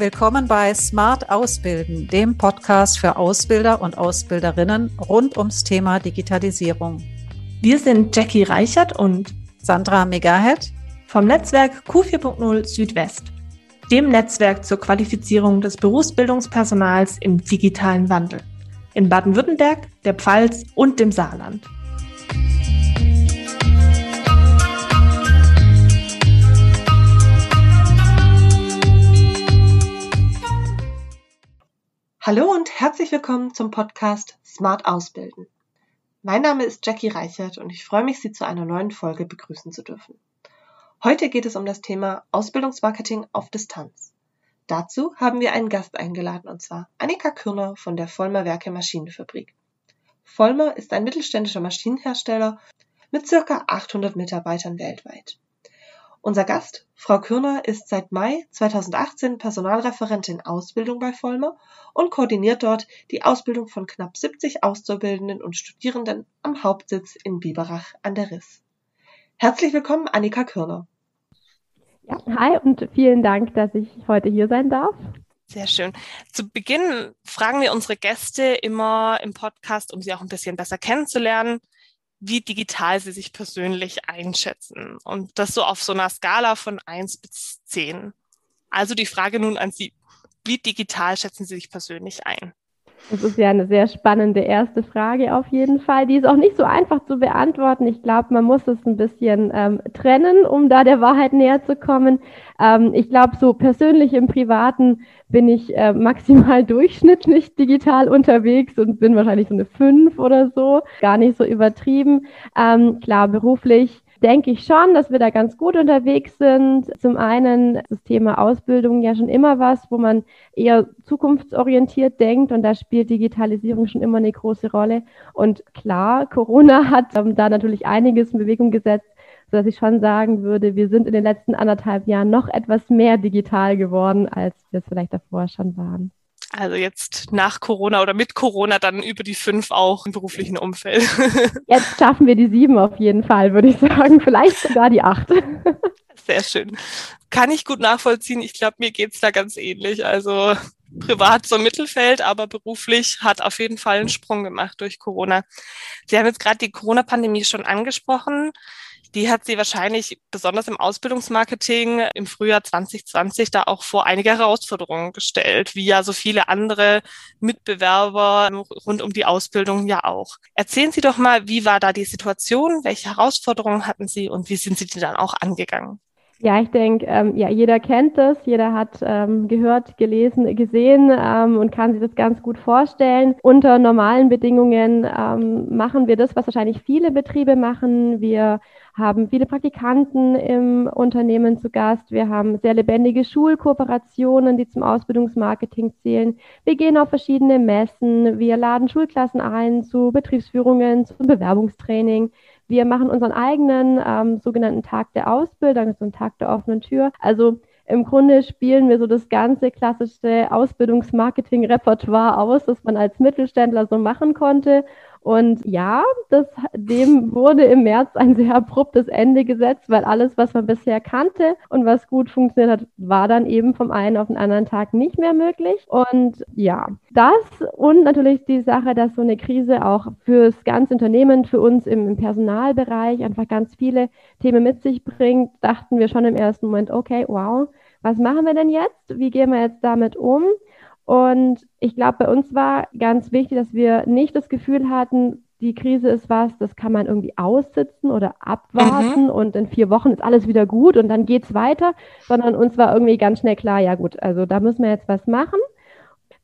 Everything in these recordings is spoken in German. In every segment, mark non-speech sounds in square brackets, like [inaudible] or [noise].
Willkommen bei Smart Ausbilden, dem Podcast für Ausbilder und Ausbilderinnen rund ums Thema Digitalisierung. Wir sind Jackie Reichert und Sandra Megahead vom Netzwerk Q4.0 Südwest, dem Netzwerk zur Qualifizierung des Berufsbildungspersonals im digitalen Wandel in Baden-Württemberg, der Pfalz und dem Saarland. Hallo und herzlich willkommen zum Podcast Smart Ausbilden. Mein Name ist Jackie Reichert und ich freue mich, Sie zu einer neuen Folge begrüßen zu dürfen. Heute geht es um das Thema Ausbildungsmarketing auf Distanz. Dazu haben wir einen Gast eingeladen und zwar Annika Kürner von der Vollmer Werke Maschinenfabrik. Vollmer ist ein mittelständischer Maschinenhersteller mit circa 800 Mitarbeitern weltweit. Unser Gast, Frau Kürner, ist seit Mai 2018 Personalreferentin Ausbildung bei Vollmer und koordiniert dort die Ausbildung von knapp 70 Auszubildenden und Studierenden am Hauptsitz in Biberach an der Riss. Herzlich willkommen, Annika Kürner. Ja, hi und vielen Dank, dass ich heute hier sein darf. Sehr schön. Zu Beginn fragen wir unsere Gäste immer im Podcast, um sie auch ein bisschen besser kennenzulernen, wie digital sie sich persönlich einschätzen. Und das so auf so einer Skala von eins bis zehn. Also die Frage nun an Sie, wie digital schätzen Sie sich persönlich ein? Das ist ja eine sehr spannende erste Frage auf jeden Fall. Die ist auch nicht so einfach zu beantworten. Ich glaube, man muss es ein bisschen ähm, trennen, um da der Wahrheit näher zu kommen. Ähm, ich glaube, so persönlich im Privaten bin ich äh, maximal [laughs] durchschnittlich digital unterwegs und bin wahrscheinlich so eine fünf oder so. Gar nicht so übertrieben. Ähm, klar, beruflich denke ich schon, dass wir da ganz gut unterwegs sind. Zum einen das Thema Ausbildung ja schon immer was, wo man eher zukunftsorientiert denkt und da spielt Digitalisierung schon immer eine große Rolle. Und klar, Corona [laughs] hat ähm, da natürlich einiges in Bewegung gesetzt, sodass ich schon sagen würde, wir sind in den letzten anderthalb Jahren noch etwas mehr digital geworden, als wir es vielleicht davor schon waren. Also jetzt nach Corona oder mit Corona dann über die fünf auch im beruflichen Umfeld. [laughs] Jetzt schaffen wir die sieben auf jeden Fall, würde ich sagen. Vielleicht sogar die acht. Sehr schön. Kann ich gut nachvollziehen. Ich glaube, mir geht's da ganz ähnlich. Also privat so Mittelfeld, aber beruflich hat auf jeden Fall einen Sprung gemacht durch Corona. Sie haben jetzt gerade die Corona-Pandemie schon angesprochen die hat sie wahrscheinlich besonders im Ausbildungsmarketing im Frühjahr 2020 da auch vor einige Herausforderungen gestellt, wie ja so viele andere Mitbewerber rund um die Ausbildung ja auch. Erzählen Sie doch mal, wie war da die Situation, welche Herausforderungen hatten Sie und wie sind Sie die dann auch angegangen? Ja, ich denke, ähm, ja, jeder kennt das, jeder hat ähm, gehört, gelesen, gesehen ähm, und kann sich das ganz gut vorstellen. Unter normalen Bedingungen ähm, machen wir das, was wahrscheinlich viele Betriebe machen. Wir haben viele Praktikanten im Unternehmen zu Gast. Wir haben sehr lebendige Schulkooperationen, die zum Ausbildungsmarketing zählen. Wir gehen auf verschiedene Messen. Wir laden Schulklassen ein zu Betriebsführungen, zum Bewerbungstraining. Wir machen unseren eigenen ähm, sogenannten Tag der Ausbildung, das ist ein Tag der offenen Tür. Also im Grunde spielen wir so das ganze klassische Ausbildungsmarketing-Repertoire aus, das man als Mittelständler so machen konnte. Und ja, das, dem wurde im März ein sehr abruptes Ende gesetzt, weil alles, was man bisher kannte und was gut funktioniert hat, war dann eben vom einen auf den anderen Tag nicht mehr möglich. Und ja, das und natürlich die Sache, dass so eine Krise auch fürs ganze Unternehmen, für uns im, im Personalbereich einfach ganz viele Themen mit sich bringt, dachten wir schon im ersten Moment, okay, wow, was machen wir denn jetzt? Wie gehen wir jetzt damit um? Und ich glaube, bei uns war ganz wichtig, dass wir nicht das Gefühl hatten, die Krise ist was, das kann man irgendwie aussitzen oder abwarten mhm. und in vier Wochen ist alles wieder gut und dann geht's weiter, sondern uns war irgendwie ganz schnell klar, ja gut, also da müssen wir jetzt was machen.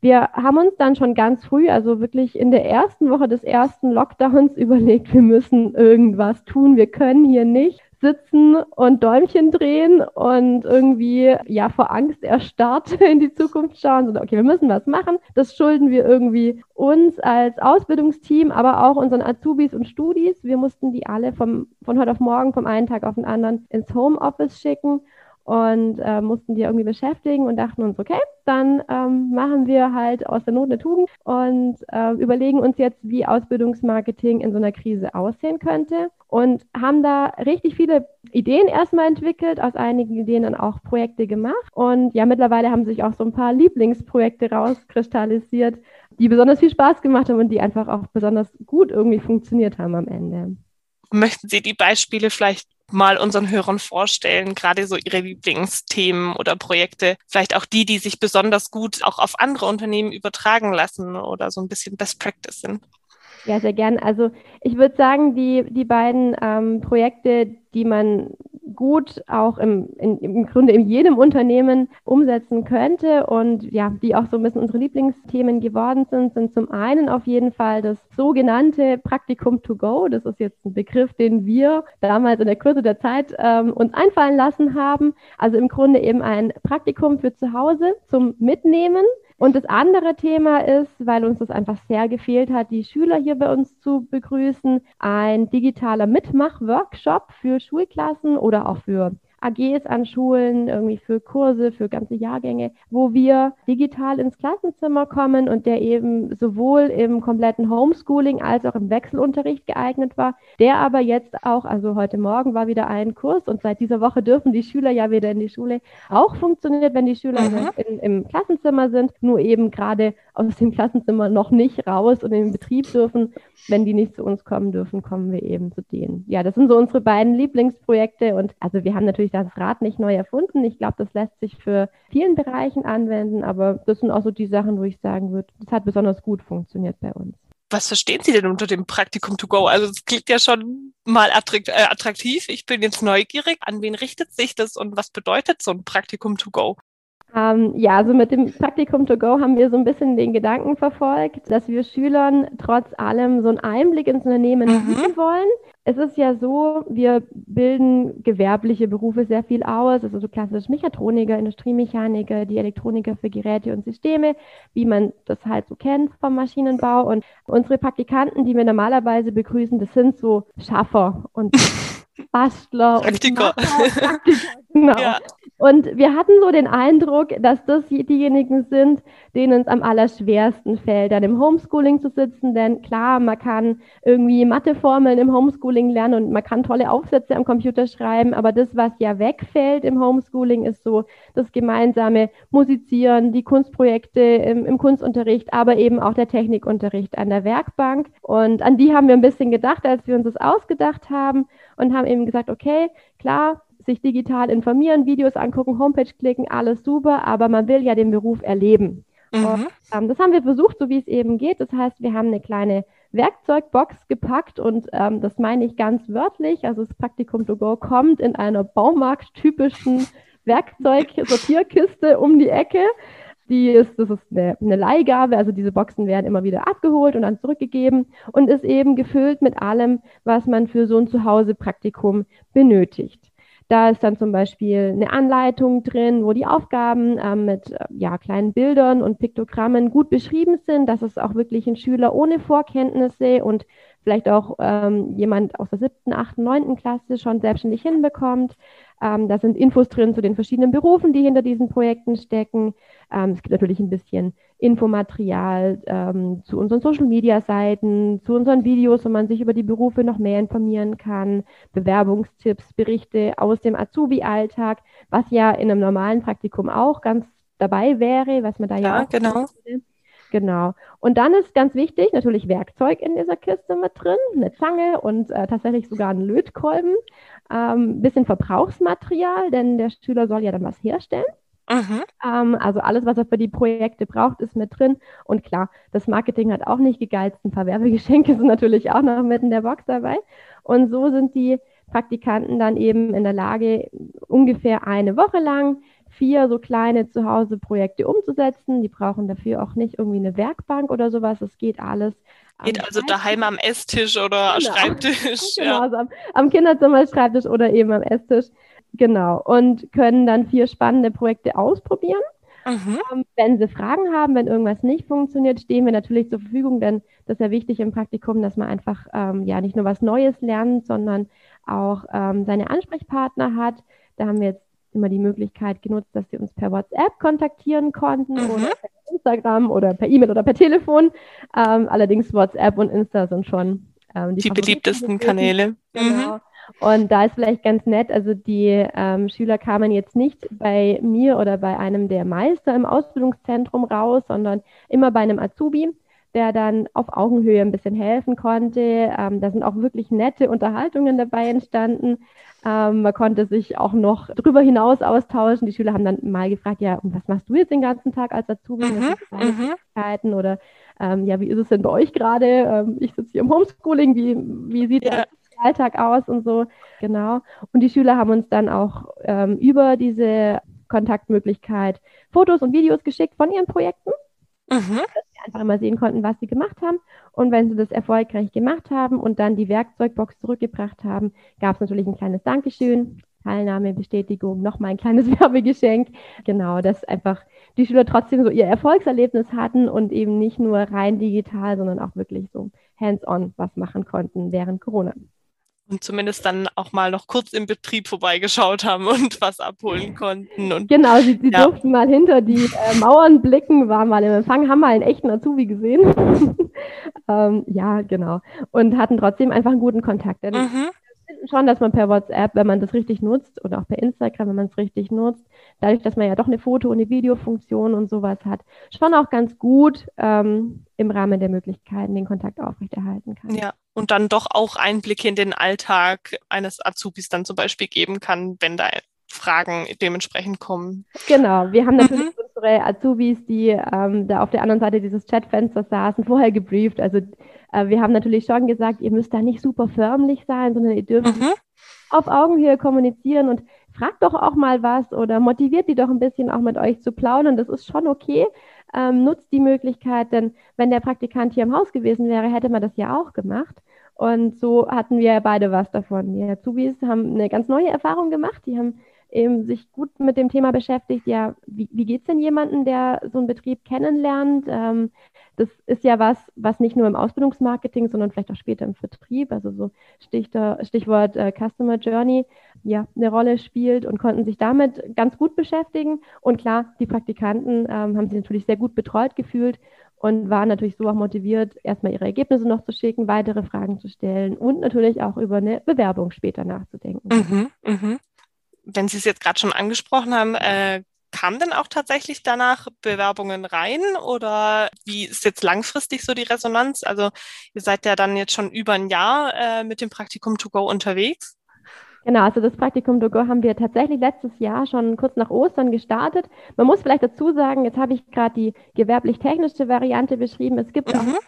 Wir haben uns dann schon ganz früh, also wirklich in der ersten Woche des ersten Lockdowns [laughs] überlegt, wir müssen irgendwas tun, wir können hier nicht sitzen und Däumchen drehen und irgendwie ja vor Angst erstarrt [laughs] in die Zukunft schauen. So, okay, wir müssen was machen. Das schulden wir irgendwie uns als Ausbildungsteam, aber auch unseren Azubis und Studis. Wir mussten die alle vom, von heute auf morgen, vom einen Tag auf den anderen ins Homeoffice schicken. Und äh, mussten die irgendwie beschäftigen und dachten uns, okay, dann ähm, machen wir halt aus der Not eine Tugend und äh, überlegen uns jetzt, wie Ausbildungsmarketing in so einer Krise aussehen könnte und haben da richtig viele Ideen erstmal entwickelt, aus einigen Ideen dann auch Projekte gemacht und ja, mittlerweile haben sich auch so ein paar Lieblingsprojekte rauskristallisiert, die besonders viel Spaß gemacht haben und die einfach auch besonders gut irgendwie funktioniert haben am Ende. Möchten Sie die Beispiele vielleicht mal unseren Hörern vorstellen, gerade so ihre Lieblingsthemen oder Projekte, vielleicht auch die, die sich besonders gut auch auf andere Unternehmen übertragen lassen oder so ein bisschen Best Practice sind? Ja, sehr gern. Also ich würde sagen, die, die beiden ähm, Projekte, die man gut auch im, in, im Grunde in jedem Unternehmen umsetzen könnte und ja, die auch so ein bisschen unsere Lieblingsthemen geworden sind, sind zum einen auf jeden Fall das sogenannte Praktikum to go. Das ist jetzt ein Begriff, den wir damals in der Kürze der Zeit ähm, uns einfallen lassen haben. Also im Grunde eben ein Praktikum für zu Hause zum Mitnehmen und das andere Thema ist, weil uns das einfach sehr gefehlt hat, die Schüler hier bei uns zu begrüßen, ein digitaler Mitmach-Workshop für Schulklassen oder auch für AGs an Schulen, irgendwie für Kurse, für ganze Jahrgänge, wo wir digital ins Klassenzimmer kommen und der eben sowohl im kompletten Homeschooling als auch im Wechselunterricht geeignet war, der aber jetzt auch, also heute Morgen war wieder ein Kurs und seit dieser Woche dürfen die Schüler ja wieder in die Schule, auch funktioniert, wenn die Schüler mhm. in, im Klassenzimmer sind, nur eben gerade aus dem Klassenzimmer noch nicht raus und in den Betrieb dürfen. Wenn die nicht zu uns kommen dürfen, kommen wir eben zu denen. Ja, das sind so unsere beiden Lieblingsprojekte und also wir haben natürlich das Rad nicht neu erfunden. Ich glaube, das lässt sich für vielen Bereichen anwenden, aber das sind auch so die Sachen, wo ich sagen würde, das hat besonders gut funktioniert bei uns. Was verstehen Sie denn unter dem Praktikum to go? Also es klingt ja schon mal äh, attraktiv. Ich bin jetzt neugierig. An wen richtet sich das und was bedeutet so ein Praktikum to go? Ähm, ja, also mit dem Praktikum to go haben wir so ein bisschen den Gedanken verfolgt, dass wir Schülern trotz allem so einen Einblick ins Unternehmen mhm. geben wollen. Es ist ja so, wir bilden gewerbliche Berufe sehr viel aus, also so klassisch Mechatroniker, Industriemechaniker, die Elektroniker für Geräte und Systeme, wie man das halt so kennt vom Maschinenbau. Und unsere Praktikanten, die wir normalerweise begrüßen, das sind so Schaffer und [laughs] Bastler Praktiker. und Praktiker, [laughs] genau. Ja. Und wir hatten so den Eindruck, dass das diejenigen sind, denen es am allerschwersten fällt, dann im Homeschooling zu sitzen. Denn klar, man kann irgendwie Matheformeln im Homeschooling lernen und man kann tolle Aufsätze am Computer schreiben. Aber das, was ja wegfällt im Homeschooling, ist so das gemeinsame Musizieren, die Kunstprojekte im, im Kunstunterricht, aber eben auch der Technikunterricht an der Werkbank. Und an die haben wir ein bisschen gedacht, als wir uns das ausgedacht haben und haben eben gesagt, okay, klar, sich digital informieren, Videos angucken, Homepage klicken, alles super, aber man will ja den Beruf erleben. Mhm. Und, ähm, das haben wir versucht, so wie es eben geht. Das heißt, wir haben eine kleine Werkzeugbox gepackt und ähm, das meine ich ganz wörtlich. Also das Praktikum to go kommt in einer Baumarkttypischen [laughs] Werkzeugsortierkiste um die Ecke. Die ist, das ist eine, eine Leihgabe, also diese Boxen werden immer wieder abgeholt und dann zurückgegeben und ist eben gefüllt mit allem, was man für so ein Zuhause-Praktikum benötigt. Da ist dann zum Beispiel eine Anleitung drin, wo die Aufgaben äh, mit ja, kleinen Bildern und Piktogrammen gut beschrieben sind, dass es auch wirklich ein Schüler ohne Vorkenntnisse und vielleicht auch ähm, jemand aus der siebten, achten, neunten Klasse schon selbstständig hinbekommt. Ähm, da sind Infos drin zu den verschiedenen Berufen, die hinter diesen Projekten stecken. Ähm, es gibt natürlich ein bisschen Infomaterial ähm, zu unseren Social-Media-Seiten, zu unseren Videos, wo man sich über die Berufe noch mehr informieren kann, Bewerbungstipps, Berichte aus dem Azubi-Alltag, was ja in einem normalen Praktikum auch ganz dabei wäre, was man da ja, ja auch genau. Genau. Und dann ist ganz wichtig natürlich Werkzeug in dieser Kiste mit drin, eine Zange und äh, tatsächlich sogar ein Lötkolben, ähm, bisschen Verbrauchsmaterial, denn der Schüler soll ja dann was herstellen. Mhm. Ähm, also alles, was er für die Projekte braucht, ist mit drin. Und klar, das Marketing hat auch nicht gegeizt. Ein paar Werbegeschenke [laughs] sind natürlich auch noch mit in der Box dabei. Und so sind die Praktikanten dann eben in der Lage, ungefähr eine Woche lang vier so kleine Zuhause-Projekte umzusetzen. Die brauchen dafür auch nicht irgendwie eine Werkbank oder sowas. Es geht alles. Geht also daheim am Esstisch oder genau. Schreibtisch. genau, ja. also am, am Kinderzimmer, Schreibtisch oder eben am Esstisch. Genau. Und können dann vier spannende Projekte ausprobieren. Mhm. Ähm, wenn Sie Fragen haben, wenn irgendwas nicht funktioniert, stehen wir natürlich zur Verfügung, denn das ist ja wichtig im Praktikum, dass man einfach ähm, ja nicht nur was Neues lernt, sondern auch ähm, seine Ansprechpartner hat. Da haben wir jetzt immer die Möglichkeit genutzt, dass sie uns per WhatsApp kontaktieren konnten mhm. oder per Instagram oder per E-Mail oder per Telefon. Ähm, allerdings WhatsApp und Insta sind schon ähm, die, die beliebtesten Kanäle. Genau. Mhm. Und da ist vielleicht ganz nett, also die ähm, Schüler kamen jetzt nicht bei mir oder bei einem der Meister im Ausbildungszentrum raus, sondern immer bei einem Azubi, der dann auf Augenhöhe ein bisschen helfen konnte. Ähm, da sind auch wirklich nette Unterhaltungen dabei entstanden. Ähm, man konnte sich auch noch darüber hinaus austauschen. Die Schüler haben dann mal gefragt, ja, und was machst du jetzt den ganzen Tag als Azubi? Mhm, mhm. Oder ähm, ja, wie ist es denn bei euch gerade? Ähm, ich sitze hier im Homeschooling, wie, wie sieht ja. der Alltag aus und so. Genau. Und die Schüler haben uns dann auch ähm, über diese Kontaktmöglichkeit Fotos und Videos geschickt von ihren Projekten. Mhm. Einfach immer sehen konnten, was sie gemacht haben. Und wenn sie das erfolgreich gemacht haben und dann die Werkzeugbox zurückgebracht haben, gab es natürlich ein kleines Dankeschön, Teilnahme, Bestätigung, nochmal ein kleines [laughs] Werbegeschenk. Genau, dass einfach die Schüler trotzdem so ihr Erfolgserlebnis hatten und eben nicht nur rein digital, sondern auch wirklich so hands-on was machen konnten während Corona und zumindest dann auch mal noch kurz im Betrieb vorbeigeschaut haben [laughs] und was abholen konnten. Und, genau, sie, sie ja. durften mal hinter die äh, Mauern blicken, waren mal im Empfang, haben mal einen echten Azubi gesehen. [laughs] ähm, ja, genau. Und hatten trotzdem einfach einen guten Kontakt. Denn mhm. finden schon, dass man per WhatsApp, wenn man das richtig nutzt, oder auch per Instagram, wenn man es richtig nutzt, dadurch, dass man ja doch eine Foto- und eine Videofunktion und sowas hat, schon auch ganz gut ähm, im Rahmen der Möglichkeiten den Kontakt aufrechterhalten kann. Ja, und dann doch auch Einblicke in den Alltag eines Azubis dann zum Beispiel geben kann, wenn da Fragen dementsprechend kommen. Genau, wir haben natürlich mhm. unsere Azubis, die ähm, da auf der anderen Seite dieses Chatfensters saßen, vorher gebrieft. Also äh, wir haben natürlich schon gesagt, ihr müsst da nicht super förmlich sein, sondern ihr dürft mhm. auf Augenhöhe kommunizieren und fragt doch auch mal was oder motiviert die doch ein bisschen auch mit euch zu plaudern. Das ist schon okay. Ähm, nutzt die Möglichkeit, denn wenn der Praktikant hier im Haus gewesen wäre, hätte man das ja auch gemacht. Und so hatten wir beide was davon. Die Azubis haben eine ganz neue Erfahrung gemacht. Die haben eben sich gut mit dem Thema beschäftigt. Ja, wie, wie geht es denn jemandem, der so einen Betrieb kennenlernt? Ähm, das ist ja was, was nicht nur im Ausbildungsmarketing, sondern vielleicht auch später im Vertrieb, also so Stichwort äh, Customer Journey, ja, eine Rolle spielt und konnten sich damit ganz gut beschäftigen. Und klar, die Praktikanten ähm, haben sich natürlich sehr gut betreut gefühlt und waren natürlich so auch motiviert, erstmal ihre Ergebnisse noch zu schicken, weitere Fragen zu stellen und natürlich auch über eine Bewerbung später nachzudenken. Mhm, mh. Wenn Sie es jetzt gerade schon angesprochen haben, äh, kamen denn auch tatsächlich danach Bewerbungen rein oder wie ist jetzt langfristig so die Resonanz? Also ihr seid ja dann jetzt schon über ein Jahr äh, mit dem Praktikum to go unterwegs. Genau, also das Praktikum to go haben wir tatsächlich letztes Jahr schon kurz nach Ostern gestartet. Man muss vielleicht dazu sagen, jetzt habe ich gerade die gewerblich-technische Variante beschrieben. Es gibt mhm. auch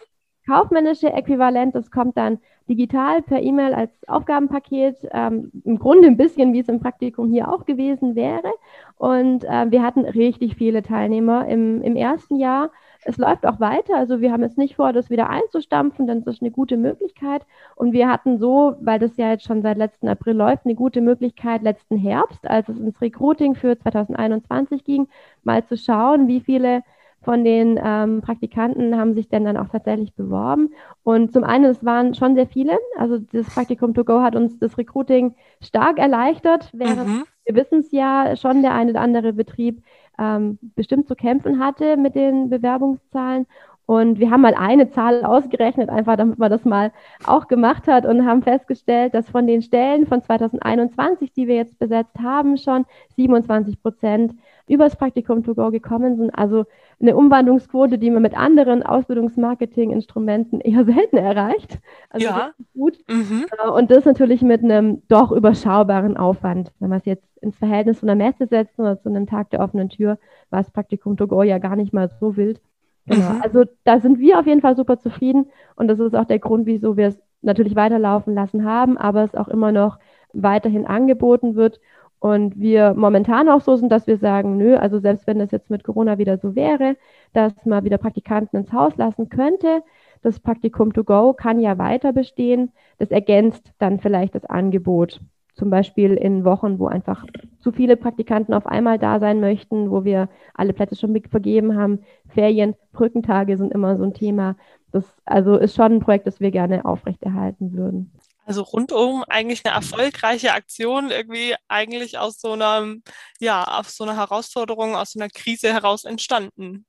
kaufmännische Äquivalent, das kommt dann digital per E-Mail als Aufgabenpaket, ähm, im Grunde ein bisschen wie es im Praktikum hier auch gewesen wäre. Und äh, wir hatten richtig viele Teilnehmer im, im ersten Jahr. Es läuft auch weiter, also wir haben jetzt nicht vor, das wieder einzustampfen, denn das ist eine gute Möglichkeit. Und wir hatten so, weil das ja jetzt schon seit letzten April läuft, eine gute Möglichkeit letzten Herbst, als es ins Recruiting für 2021 ging, mal zu schauen, wie viele von den ähm, Praktikanten haben sich denn dann auch tatsächlich beworben. Und zum einen, es waren schon sehr viele. Also das Praktikum to go hat uns das Recruiting stark erleichtert, während mhm. wir wissen es ja schon, der eine oder andere Betrieb ähm, bestimmt zu kämpfen hatte mit den Bewerbungszahlen. Und wir haben mal eine Zahl ausgerechnet, einfach damit man das mal auch gemacht hat und haben festgestellt, dass von den Stellen von 2021, die wir jetzt besetzt haben, schon 27 Prozent übers Praktikum to go gekommen sind. Also eine Umwandlungsquote, die man mit anderen Ausbildungsmarketing-Instrumenten eher [laughs] selten erreicht. Also ja. gut. Mhm. Äh, und das natürlich mit einem doch überschaubaren Aufwand. Wenn man es jetzt ins Verhältnis zu einer Messe setzt oder zu einem Tag der offenen Tür, war das Praktikum to go ja gar nicht mal so wild. Genau. Mhm. Also da sind wir auf jeden Fall super zufrieden und das ist auch der Grund, wieso wir es natürlich weiterlaufen lassen haben, aber es auch immer noch weiterhin angeboten wird und wir momentan auch so sind, dass wir sagen, nö, also selbst wenn das jetzt mit Corona wieder so wäre, dass man wieder Praktikanten ins Haus lassen könnte, das Praktikum to go kann ja weiter bestehen. Das ergänzt dann vielleicht das Angebot. Zum Beispiel in Wochen, wo einfach zu viele Praktikanten auf einmal da sein möchten, wo wir alle Plätze schon vergeben haben. Ferien, Brückentage sind immer so ein Thema. Das also ist schon ein Projekt, das wir gerne aufrechterhalten würden. Also rundum eigentlich eine erfolgreiche Aktion, irgendwie eigentlich aus so einer, ja, aus so einer Herausforderung, aus so einer Krise heraus entstanden.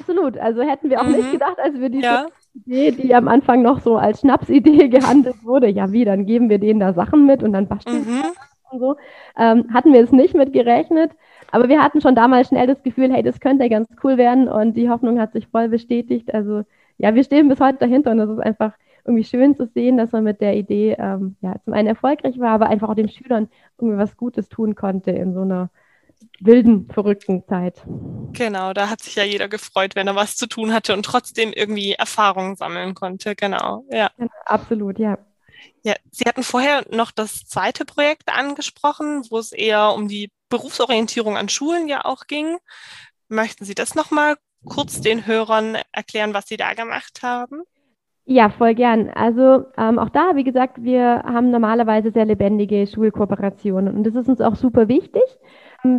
Absolut. Also hätten wir auch mhm. nicht gedacht, als wir diese ja. Idee, die am Anfang noch so als Schnapsidee [laughs] gehandelt wurde, ja wie, dann geben wir denen da Sachen mit und dann basteln mhm. und so, ähm, hatten wir es nicht mit gerechnet. Aber wir hatten schon damals schnell das Gefühl, hey, das könnte ganz cool werden und die Hoffnung hat sich voll bestätigt. Also ja, wir stehen bis heute dahinter und es ist einfach irgendwie schön zu sehen, dass man mit der Idee ähm, ja, zum einen erfolgreich war, aber einfach auch den Schülern irgendwie was Gutes tun konnte in so einer wilden, verrückten Zeit. Genau, da hat sich ja jeder gefreut, wenn er was zu tun hatte und trotzdem irgendwie Erfahrungen sammeln konnte. Genau, ja. ja absolut, ja. Ja, Sie hatten vorher noch das zweite Projekt angesprochen, wo es eher um die Berufsorientierung an Schulen ja auch ging. Möchten Sie das nochmal kurz den Hörern erklären, was Sie da gemacht haben? Ja, voll gern. Also ähm, auch da, wie gesagt, wir haben normalerweise sehr lebendige Schulkooperationen und das ist uns auch super wichtig.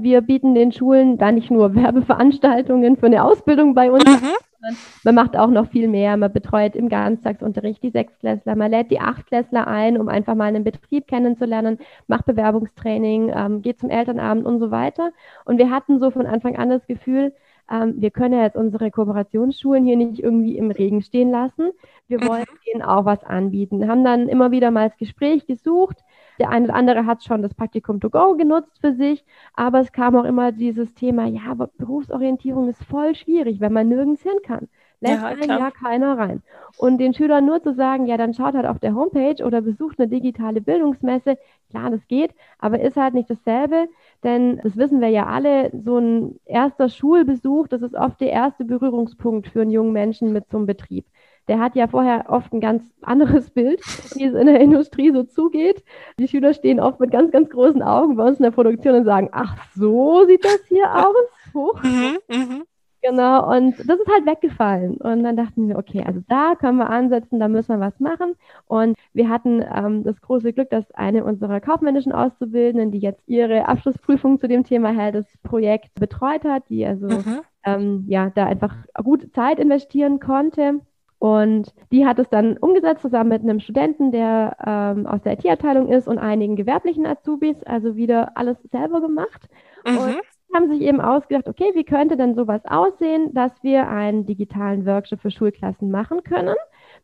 Wir bieten den Schulen da nicht nur [laughs] Werbeveranstaltungen für eine Ausbildung bei uns, mhm. sondern man macht auch noch viel mehr. Man betreut im Ganztagsunterricht die Sechstklässler, man lädt die Achtklässler ein, um einfach mal einen Betrieb kennenzulernen, macht Bewerbungstraining, ähm, geht zum Elternabend und so weiter. Und wir hatten so von Anfang an das Gefühl, ähm, wir können ja jetzt unsere Kooperationsschulen hier nicht irgendwie im Regen stehen lassen. Wir wollen mhm. ihnen auch was anbieten. Haben dann immer wieder mal das Gespräch gesucht. Der eine oder andere hat schon das Praktikum to go genutzt für sich, aber es kam auch immer dieses Thema, ja, Berufsorientierung ist voll schwierig, wenn man nirgends hin kann lässt ja, einen ja keiner rein. Und den Schülern nur zu sagen, ja, dann schaut halt auf der Homepage oder besucht eine digitale Bildungsmesse, klar, das geht, aber ist halt nicht dasselbe, denn das wissen wir ja alle, so ein erster Schulbesuch, das ist oft der erste Berührungspunkt für einen jungen Menschen mit so einem Betrieb. Der hat ja vorher oft ein ganz anderes [laughs] Bild, wie es in der Industrie so zugeht. Die Schüler stehen oft mit ganz, ganz großen Augen bei uns in der Produktion und sagen, ach, so sieht das hier [laughs] aus. Hoch. Mhm, mh. Genau, und das ist halt weggefallen. Und dann dachten wir, okay, also da können wir ansetzen, da müssen wir was machen. Und wir hatten ähm, das große Glück, dass eine unserer kaufmännischen Auszubildenden, die jetzt ihre Abschlussprüfung zu dem Thema hält, das Projekt betreut hat, die also mhm. ähm, ja da einfach gut Zeit investieren konnte. Und die hat es dann umgesetzt zusammen mit einem Studenten, der ähm, aus der IT-Abteilung ist und einigen gewerblichen Azubis, also wieder alles selber gemacht. Mhm. Und haben sich eben ausgedacht, okay, wie könnte denn sowas aussehen, dass wir einen digitalen Workshop für Schulklassen machen können,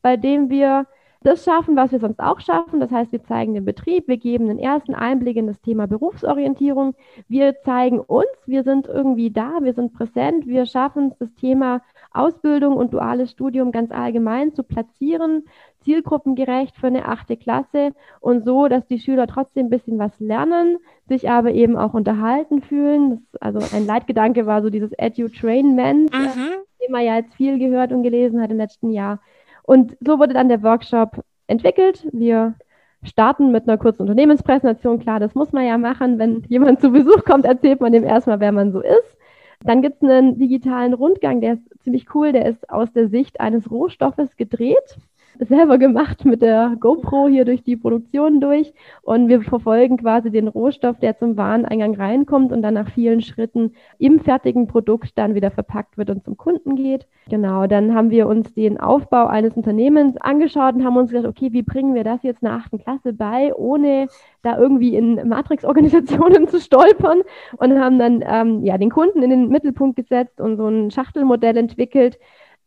bei dem wir das schaffen, was wir sonst auch schaffen. Das heißt, wir zeigen den Betrieb, wir geben den ersten Einblick in das Thema Berufsorientierung. Wir zeigen uns, wir sind irgendwie da, wir sind präsent, wir schaffen es, das Thema Ausbildung und duales Studium ganz allgemein zu platzieren, zielgruppengerecht für eine achte Klasse und so, dass die Schüler trotzdem ein bisschen was lernen, sich aber eben auch unterhalten fühlen. Das, also ein Leitgedanke war so dieses Edu-Trainment, mhm. den man ja jetzt viel gehört und gelesen hat im letzten Jahr. Und so wurde dann der Workshop entwickelt. Wir starten mit einer kurzen Unternehmenspräsentation. Klar, das muss man ja machen. Wenn jemand zu Besuch kommt, erzählt man dem erstmal, wer man so ist. Dann gibt es einen digitalen Rundgang, der ist ziemlich cool. Der ist aus der Sicht eines Rohstoffes gedreht selber gemacht mit der GoPro hier durch die Produktion durch und wir verfolgen quasi den Rohstoff, der zum Wareneingang reinkommt und dann nach vielen Schritten im fertigen Produkt dann wieder verpackt wird und zum Kunden geht. Genau, dann haben wir uns den Aufbau eines Unternehmens angeschaut und haben uns gedacht, okay, wie bringen wir das jetzt in der achten Klasse bei, ohne da irgendwie in Matrix-Organisationen [laughs] zu stolpern und haben dann ähm, ja den Kunden in den Mittelpunkt gesetzt und so ein Schachtelmodell entwickelt,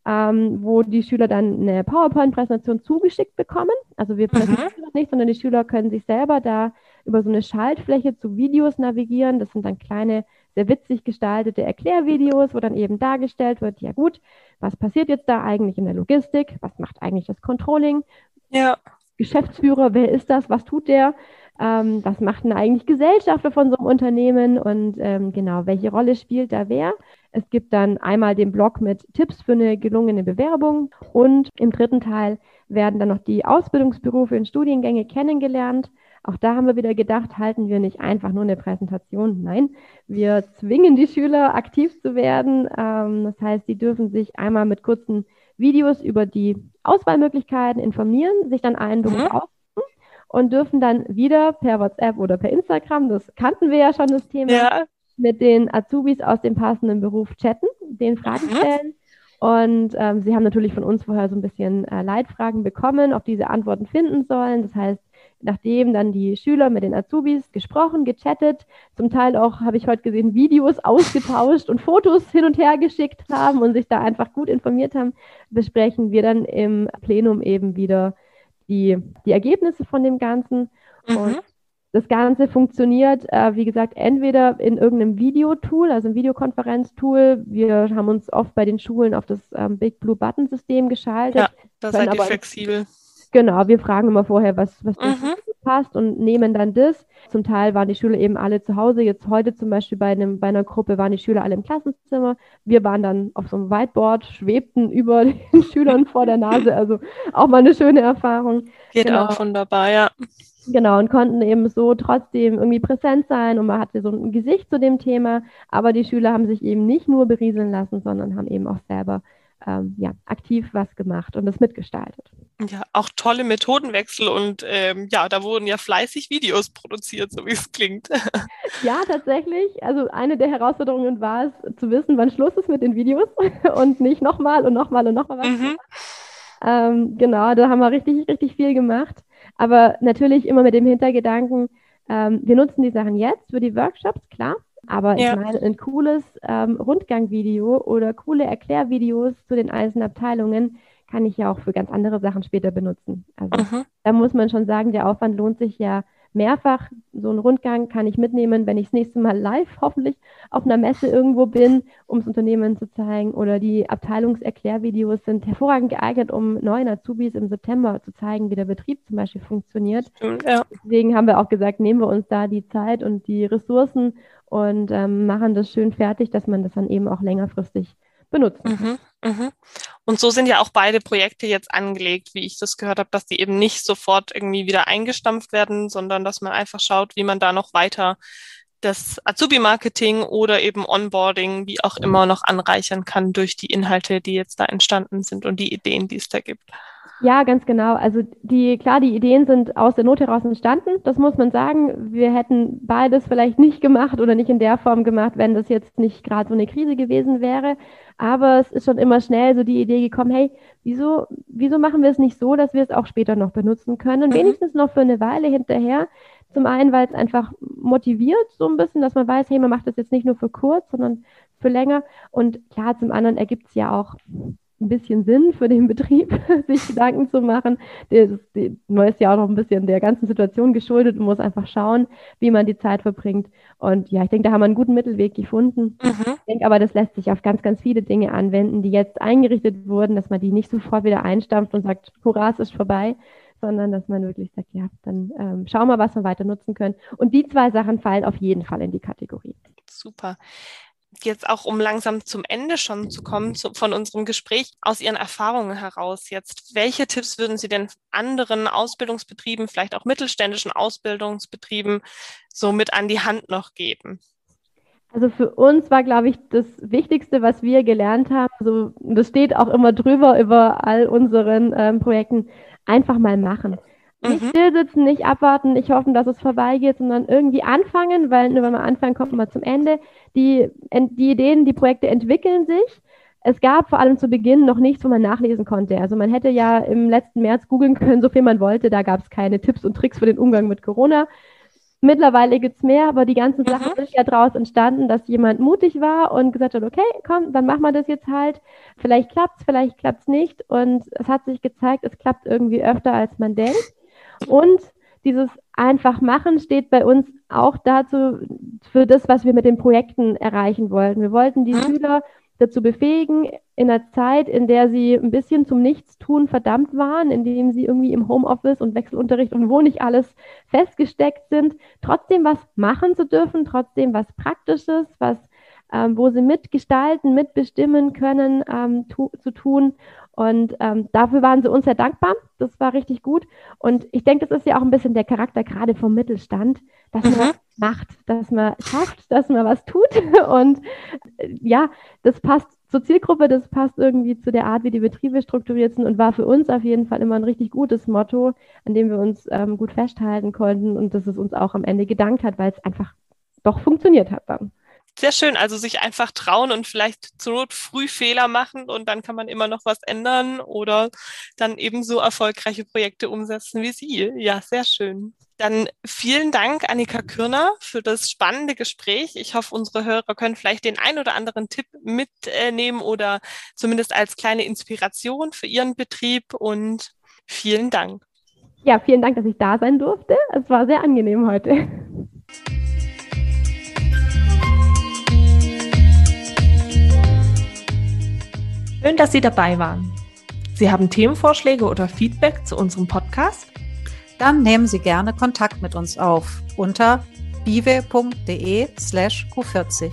ähm, wo die Schüler dann eine PowerPoint-Präsentation zugeschickt bekommen. Also wir präsentieren mhm. das nicht, sondern die Schüler können sich selber da über so eine Schaltfläche zu Videos navigieren. Das sind dann kleine, sehr witzig gestaltete Erklärvideos, wo dann eben dargestellt wird, ja gut, was passiert jetzt da eigentlich in der Logistik? Was macht eigentlich das Controlling? Ja. Geschäftsführer, wer ist das? Was tut der? Ähm, was macht denn eigentlich Gesellschafter von so einem Unternehmen? Und ähm, genau, welche Rolle spielt da wer? Es gibt dann einmal den Blog mit Tipps für eine gelungene Bewerbung und im dritten Teil werden dann noch die Ausbildungsberufe und Studiengänge kennengelernt. Auch da haben wir wieder gedacht, halten wir nicht einfach nur eine Präsentation. Nein, wir zwingen die Schüler aktiv zu werden. Ähm, das heißt, sie dürfen sich einmal mit kurzen Videos über die Auswahlmöglichkeiten informieren, sich dann einen Beruf mhm. und dürfen dann wieder per WhatsApp oder per Instagram, das kannten wir ja schon das Thema, ja mit den Azubis aus dem passenden Beruf chatten, den Fragen mhm. stellen. Und ähm, sie haben natürlich von uns vorher so ein bisschen äh, Leitfragen bekommen, auf die sie Antworten finden sollen. Das heißt, nachdem dann die Schüler mit den Azubis gesprochen, gechattet, zum Teil auch, habe ich heute gesehen, Videos ausgetauscht und Fotos hin und her geschickt haben und sich da einfach gut informiert haben, besprechen wir dann im Plenum eben wieder die, die Ergebnisse von dem Ganzen. Mhm. Und das Ganze funktioniert, äh, wie gesagt, entweder in irgendeinem Videotool, also ein Videokonferenztool. Wir haben uns oft bei den Schulen auf das ähm, Big Blue Button System geschaltet. Ja, da seid ihr flexibel. Genau, wir fragen immer vorher, was, was mhm. passt und nehmen dann das. Zum Teil waren die Schüler eben alle zu Hause. Jetzt heute zum Beispiel bei, einem, bei einer Gruppe waren die Schüler alle im Klassenzimmer. Wir waren dann auf so einem Whiteboard, schwebten [laughs] über den Schülern vor der Nase. Also auch mal eine schöne Erfahrung. Geht genau. auch wunderbar, ja. Genau, und konnten eben so trotzdem irgendwie präsent sein und man hatte so ein Gesicht zu dem Thema, aber die Schüler haben sich eben nicht nur berieseln lassen, sondern haben eben auch selber ähm, ja, aktiv was gemacht und das mitgestaltet. Ja, auch tolle Methodenwechsel und ähm, ja, da wurden ja fleißig Videos produziert, so wie es klingt. [laughs] Ja, tatsächlich. Also eine der Herausforderungen war es, zu wissen, wann Schluss ist mit den Videos [laughs] und nicht nochmal und nochmal und nochmal was. Mhm. Ähm, genau, da haben wir richtig, richtig viel gemacht. Aber natürlich immer mit dem Hintergedanken, ähm, wir nutzen die Sachen jetzt für die Workshops, klar. Aber ja. ich meine, ein cooles ähm, Rundgangvideo oder coole Erklärvideos zu den einzelnen Abteilungen kann ich ja auch für ganz andere Sachen später benutzen. Also mhm. da muss man schon sagen, der Aufwand lohnt sich ja mehrfach. So einen Rundgang kann ich mitnehmen, wenn ich das nächste Mal live hoffentlich auf einer Messe irgendwo bin, um das Unternehmen zu zeigen. Oder die Abteilungserklärvideos sind hervorragend geeignet, um neuen Azubis im September zu zeigen, wie der Betrieb zum Beispiel funktioniert. Ja. Deswegen haben wir auch gesagt, nehmen wir uns da die Zeit und die Ressourcen und ähm, machen das schön fertig, dass man das dann eben auch längerfristig benutzen. Mhm, mhm. Und so sind ja auch beide Projekte jetzt angelegt, wie ich das gehört habe, dass die eben nicht sofort irgendwie wieder eingestampft werden, sondern dass man einfach schaut, wie man da noch weiter das Azubi-Marketing oder eben Onboarding, wie auch immer, noch anreichern kann durch die Inhalte, die jetzt da entstanden sind und die Ideen, die es da gibt. Ja, ganz genau. Also die, klar, die Ideen sind aus der Not heraus entstanden. Das muss man sagen. Wir hätten beides vielleicht nicht gemacht oder nicht in der Form gemacht, wenn das jetzt nicht gerade so eine Krise gewesen wäre. Aber es ist schon immer schnell so die Idee gekommen, hey, wieso, wieso machen wir es nicht so, dass wir es auch später noch benutzen können? Mhm. Wenigstens noch für eine Weile hinterher. Zum einen, weil es einfach motiviert so ein bisschen, dass man weiß, hey, man macht das jetzt nicht nur für kurz, sondern für länger. Und klar, zum anderen ergibt es ja auch ein bisschen Sinn für den Betrieb, [laughs] sich Gedanken zu machen. Das, man ist ja auch noch ein bisschen der ganzen Situation geschuldet und muss einfach schauen, wie man die Zeit verbringt. Und ja, ich denke, da haben wir einen guten Mittelweg gefunden. Mhm. Ich denke aber, das lässt sich auf ganz, ganz viele Dinge anwenden, die jetzt eingerichtet wurden, dass man die nicht sofort wieder einstampft und sagt, hurra, es ist vorbei, sondern dass man wirklich sagt, ja, dann ähm, schauen wir, was wir weiter nutzen können. Und die zwei Sachen fallen auf jeden Fall in die Kategorie. Super jetzt auch, um langsam zum Ende schon zu kommen zu, von unserem Gespräch, aus Ihren Erfahrungen heraus jetzt, welche Tipps würden Sie denn anderen Ausbildungsbetrieben, vielleicht auch mittelständischen Ausbildungsbetrieben, so mit an die Hand noch geben? Also für uns war, glaube ich, das Wichtigste, was wir gelernt haben, so, das steht auch immer drüber über all unseren ähm, Projekten, einfach mal machen. Nicht mhm. still sitzen, nicht abwarten, nicht hoffen, dass es vorbeigeht, sondern irgendwie anfangen, weil nur wenn man anfangen, kommt man zum Ende. Die, die Ideen, die Projekte entwickeln sich. Es gab vor allem zu Beginn noch nichts, wo man nachlesen konnte. Also man hätte ja im letzten März googeln können, so viel man wollte. Da gab es keine Tipps und Tricks für den Umgang mit Corona. Mittlerweile gibt es mehr, aber die ganzen mhm. Sachen sind ja daraus entstanden, dass jemand mutig war und gesagt hat, okay, komm, dann machen wir das jetzt halt. Vielleicht klappt es, vielleicht klappt es nicht. Und es hat sich gezeigt, es klappt irgendwie öfter, als man denkt. Und dieses einfach machen steht bei uns auch dazu für das, was wir mit den Projekten erreichen wollten. Wir wollten die. Schüler dazu befähigen, in einer Zeit, in der sie ein bisschen zum Nichtstun verdammt waren, in dem sie irgendwie im Homeoffice und Wechselunterricht und wo nicht alles festgesteckt sind, trotzdem was machen zu dürfen, trotzdem was Praktisches, was ähm, wo sie mitgestalten, mitbestimmen können, ähm, tu, zu tun. Und ähm, dafür waren sie uns sehr dankbar. Das war richtig gut. Und ich denke, das ist ja auch ein bisschen der Charakter gerade vom Mittelstand, dass mhm. man macht, dass man schafft, dass man was tut. [laughs] Und äh, ja, das passt zur Zielgruppe, das passt irgendwie zu der Art, wie die Betriebe strukturiert sind und war für uns auf jeden Fall immer ein richtig gutes Motto, an dem wir uns ähm, gut festhalten konnten und dass es uns auch am Ende gedankt hat, weil es einfach doch funktioniert hat dann. Sehr schön, also sich einfach trauen und vielleicht zur Not früh Fehler machen und dann kann man immer noch was ändern oder dann eben so erfolgreiche Projekte umsetzen wie Sie. Ja, sehr schön. Dann vielen Dank, Annika Kürner, für das spannende Gespräch. Ich hoffe, unsere Hörer können vielleicht den ein oder anderen Tipp mitnehmen oder zumindest als kleine Inspiration für Ihren Betrieb und vielen Dank. Ja, vielen Dank, dass ich da sein durfte. Es war sehr angenehm heute. Schön, dass Sie dabei waren. Sie haben Themenvorschläge oder Feedback zu unserem Podcast? Dann nehmen Sie gerne Kontakt mit uns auf unter bive.de slash q40.